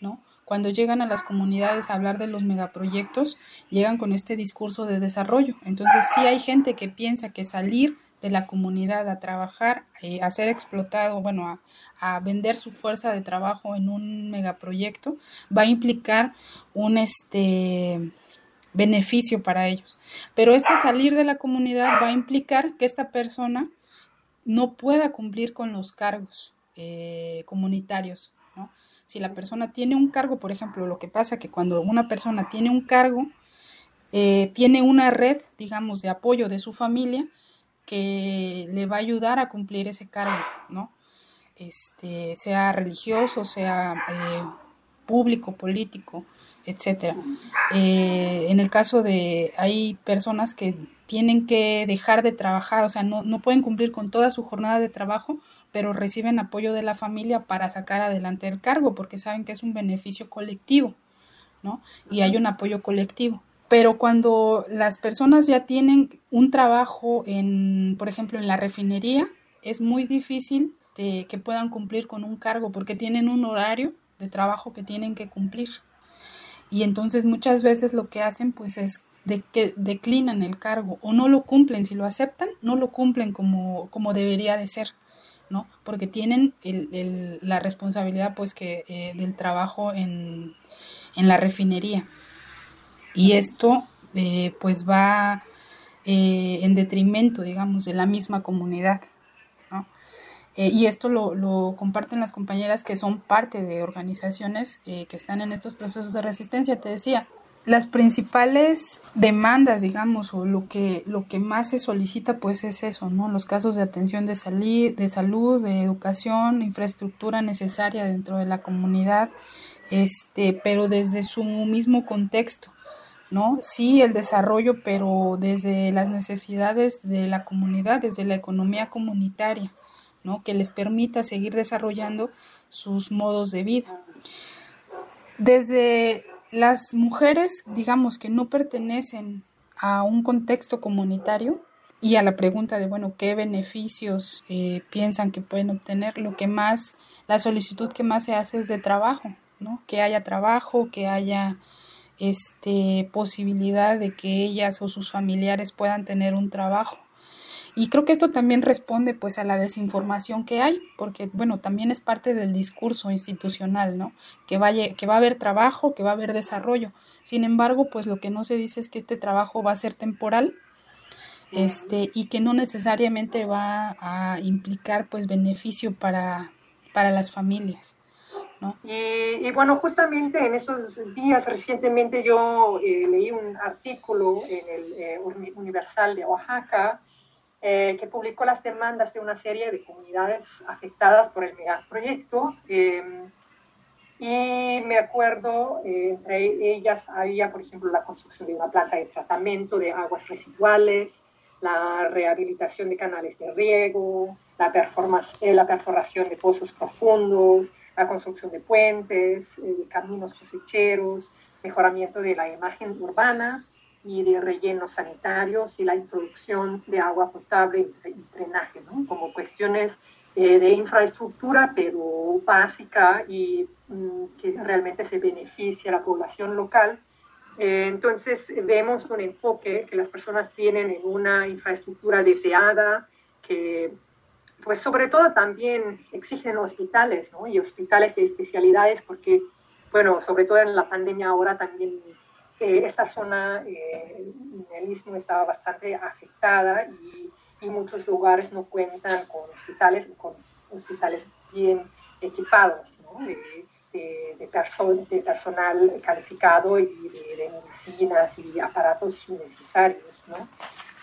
¿no? Cuando llegan a las comunidades a hablar de los megaproyectos, llegan con este discurso de desarrollo. Entonces, sí hay gente que piensa que salir de la comunidad a trabajar, eh, a ser explotado, bueno, a, a, vender su fuerza de trabajo en un megaproyecto, va a implicar un, este, beneficio para ellos. Pero este salir de la comunidad va a implicar que esta persona no pueda cumplir con los cargos eh, comunitarios. Si la persona tiene un cargo, por ejemplo, lo que pasa que cuando una persona tiene un cargo, eh, tiene una red, digamos, de apoyo de su familia que le va a ayudar a cumplir ese cargo, ¿no? Este, sea religioso, sea eh, público, político etcétera. Eh, en el caso de, hay personas que tienen que dejar de trabajar, o sea, no, no pueden cumplir con toda su jornada de trabajo, pero reciben apoyo de la familia para sacar adelante el cargo, porque saben que es un beneficio colectivo, ¿no? Y hay un apoyo colectivo. Pero cuando las personas ya tienen un trabajo en, por ejemplo, en la refinería, es muy difícil de que puedan cumplir con un cargo porque tienen un horario de trabajo que tienen que cumplir. Y entonces muchas veces lo que hacen pues es de que declinan el cargo o no lo cumplen, si lo aceptan, no lo cumplen como, como debería de ser, ¿no? Porque tienen el, el, la responsabilidad pues que eh, del trabajo en, en, la refinería. Y esto eh, pues va eh, en detrimento, digamos, de la misma comunidad. Eh, y esto lo, lo, comparten las compañeras que son parte de organizaciones eh, que están en estos procesos de resistencia. Te decía, las principales demandas, digamos, o lo que, lo que más se solicita, pues es eso, ¿no? Los casos de atención de, de salud, de educación, infraestructura necesaria dentro de la comunidad, este, pero desde su mismo contexto. ¿no? Sí, el desarrollo, pero desde las necesidades de la comunidad, desde la economía comunitaria que les permita seguir desarrollando sus modos de vida. Desde las mujeres, digamos, que no pertenecen a un contexto comunitario y a la pregunta de, bueno, ¿qué beneficios eh, piensan que pueden obtener? Lo que más, la solicitud que más se hace es de trabajo, ¿no? Que haya trabajo, que haya este, posibilidad de que ellas o sus familiares puedan tener un trabajo. Y creo que esto también responde pues a la desinformación que hay, porque bueno, también es parte del discurso institucional, ¿no? Que, vaya, que va a haber trabajo, que va a haber desarrollo. Sin embargo, pues lo que no se dice es que este trabajo va a ser temporal este, y que no necesariamente va a implicar pues beneficio para, para las familias. Y, bueno, justamente en esos días, recientemente yo eh, leí un artículo en el eh, Universal de Oaxaca eh, que publicó las demandas de una serie de comunidades afectadas por el megaproyecto. Em, y me acuerdo, entre ellas había, por ejemplo, la construcción de una planta de tratamiento de aguas residuales, la rehabilitación de canales de riego, la, la perforación de pozos profundos, la construcción de puentes, eh, de caminos cosecheros, mejoramiento de la imagen urbana y de rellenos sanitarios y la introducción de agua potable y drenaje, ¿no? como cuestiones eh, de infraestructura, pero básica y mm, que realmente se beneficia a la población local. Eh, entonces vemos un enfoque que las personas tienen en una infraestructura deseada, que pues sobre todo también exigen hospitales, ¿no? Y hospitales de especialidades porque, bueno, sobre todo en la pandemia ahora también esta zona, eh, el istmo estaba bastante afectada y, y, muchos lugares no cuentan con hospitales, con hospitales bien equipados, ¿no? De, de, de, de personal calificado y de, de medicinas y aparatos necesarios, ¿no?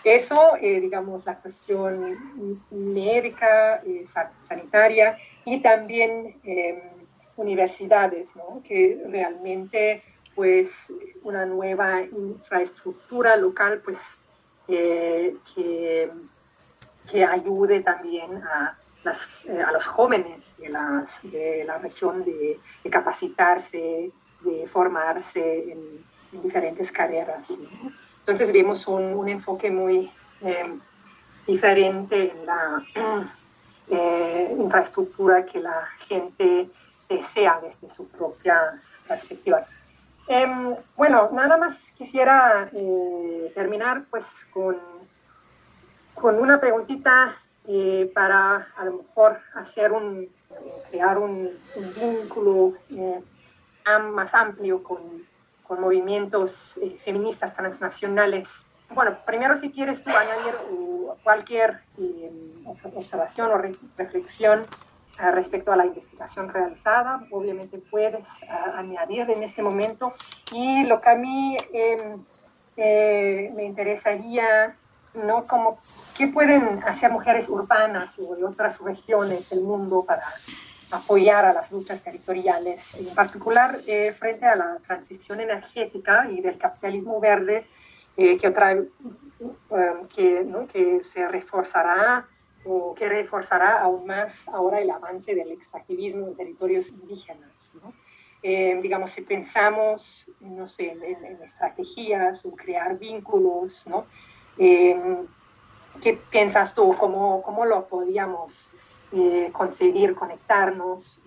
Eso, eh, digamos, la cuestión médica, eh, sanitaria y también em, universidades, ¿no? que realmente pues una nueva infraestructura local pues eh, que, que, ayude también a, las, a los jóvenes de, las, de la región de, capacitarse, de formarse en, diferentes carreras. Entonces vimos un, un enfoque muy eh, diferente en la eh, infraestructura que la gente desea desde sus propias perspectivas. Em, bueno, nada más quisiera eh, terminar pues con, con una preguntita para a lo mejor hacer un, crear un, vínculo más amplio con con movimientos eh, feministas transnacionales. Bueno, primero si quieres tú añadir cualquier eh, observación o reflexión respecto a la investigación realizada, obviamente puedes uh, añadir en este momento. Y lo que a mí em, eh, me interesaría, ¿no? Como, ¿qué pueden hacer mujeres urbanas o de otras regiones del mundo para apoyar a las luchas territoriales, en particular eh, frente a la transición energética y del capitalismo verde eh, que, otra, eh, que, ¿no? que se reforzará o que reforzará aún más ahora el avance del extractivismo en territorios indígenas. ¿no? digamos, si pensamos, no sé, en, en, estrategias o crear vínculos, ¿no? ¿qué piensas tú? ¿Cómo, cómo lo podríamos eh, conseguir conectarnos,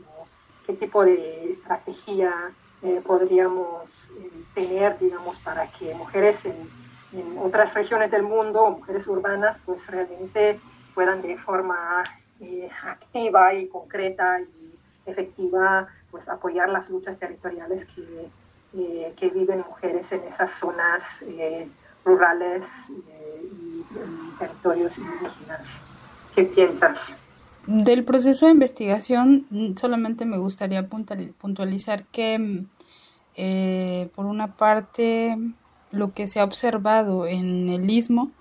qué tipo de estrategia eh, podríamos eh, tener, digamos, para que mujeres en, otras regiones del mundo, mujeres urbanas, pues realmente puedan de forma activa y concreta y efectiva, pues apoyar las luchas territoriales que, que viven mujeres en esas zonas rurales y, y territorios indígenas. ¿Qué piensas? Del proceso de investigación mm, solamente me gustaría puntualizar que mm, eh, por una parte lo que se ha observado en el istmo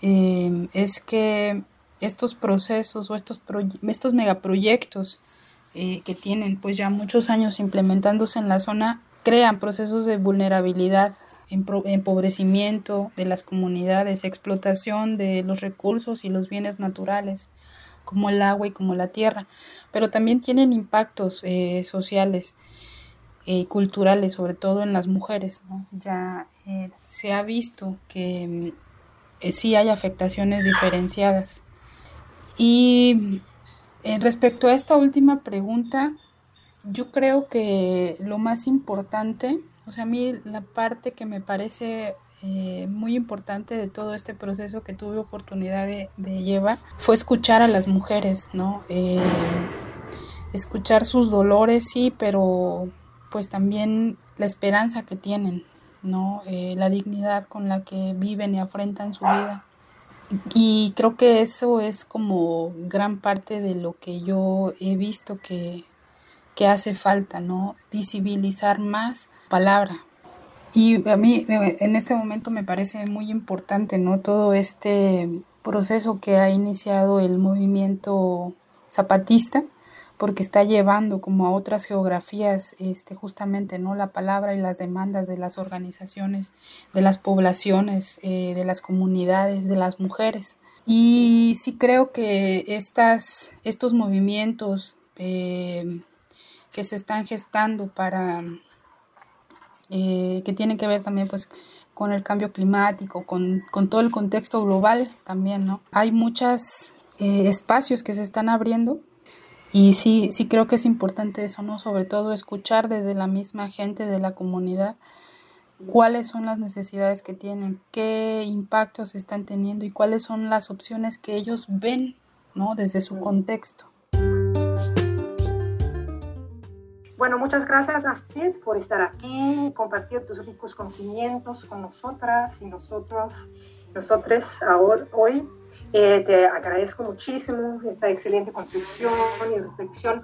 em, es que estos procesos o estos, estos megaproyectos eh, que tienen pues ya muchos años implementándose en la zona crean procesos de vulnerabilidad empobrecimiento de las comunidades, explotación de los recursos y los bienes naturales como el agua y como la tierra, pero también tienen impactos eh, sociales y eh, culturales, sobre todo en las mujeres. ¿no? Ya eh, se ha visto que sí hay afectaciones diferenciadas. Y respecto a esta última pregunta, yo creo que lo más importante, o sea, a mí la parte que me parece eh, muy importante de todo este proceso que tuve oportunidad de, llevar fue escuchar a las mujeres, ¿no? Eh, escuchar sus dolores, sí, pero pues también la esperanza que tienen, ¿no? Eh, la dignidad con la que viven y afrentan su vida. Y creo que eso es como gran parte de lo que yo he visto que, que hace falta, ¿no? Visibilizar más palabra. Y a mí en este momento me parece muy importante, ¿no? Todo este proceso que ha iniciado el movimiento zapatista, porque está llevando como a otras geografías este justamente no la palabra y las demandas de las organizaciones de las poblaciones eh, de las comunidades de las mujeres. Y sí creo que estas estos movimientos eh, que se están gestando para eh, que tienen que ver también pues con el cambio climático con, con todo el contexto global también no hay muchos espacios que se están abriendo y sí, sí creo que es importante eso, ¿no? Sobre todo escuchar desde la misma gente de la comunidad cuáles son las necesidades que tienen, qué impactos están teniendo y cuáles son las opciones que ellos ven, ¿no? Desde su contexto. Bueno, muchas gracias Astrid por estar aquí, compartir tus ricos conocimientos con nosotras y nosotros, nosotros ahora, hoy. Eh, te agradezco muchísimo esta excelente contribución y reflexión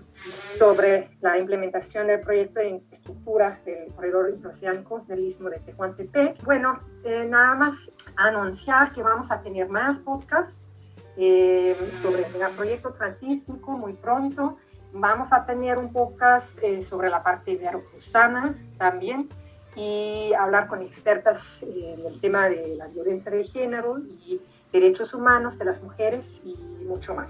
sobre la implementación del proyecto de infraestructura del corredor interoceánico del Istmo de Tehuantepec. Bueno, eh, nada más anunciar que vamos a tener más podcasts eh, sobre el proyecto transísmico muy pronto. Vamos a tener un podcast sobre la parte Arupusana también y hablar con expertas en el tema de la violencia de género y derechos humanos de las mujeres y mucho más.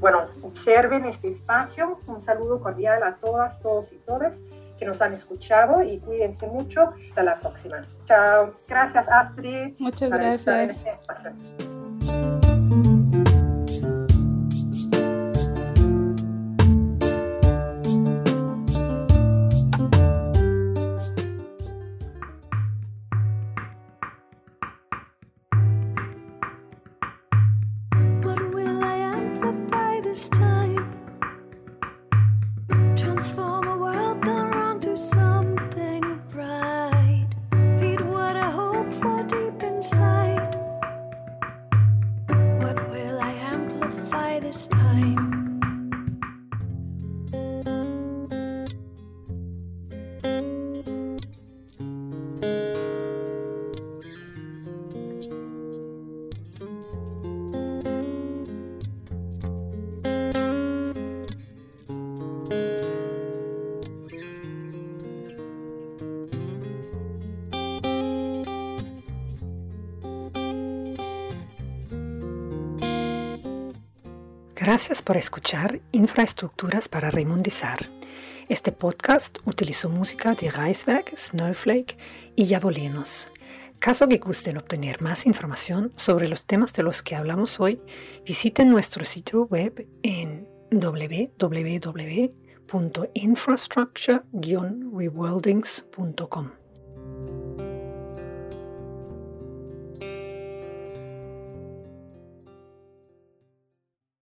Bueno, observen este espacio. Un saludo cordial a todas, todos y todas que nos han escuchado y cuídense mucho. Hasta la próxima. Chao. Gracias, Astrid. Muchas gracias. Gracias por escuchar Infraestructuras para Remundizar. Este podcast utilizó música de Reisberg, Snowflake y Yabolinos. Caso que gusten obtener más información sobre los temas de los que hablamos hoy, visiten nuestro sitio web en www.infrastructure-rewildings.com.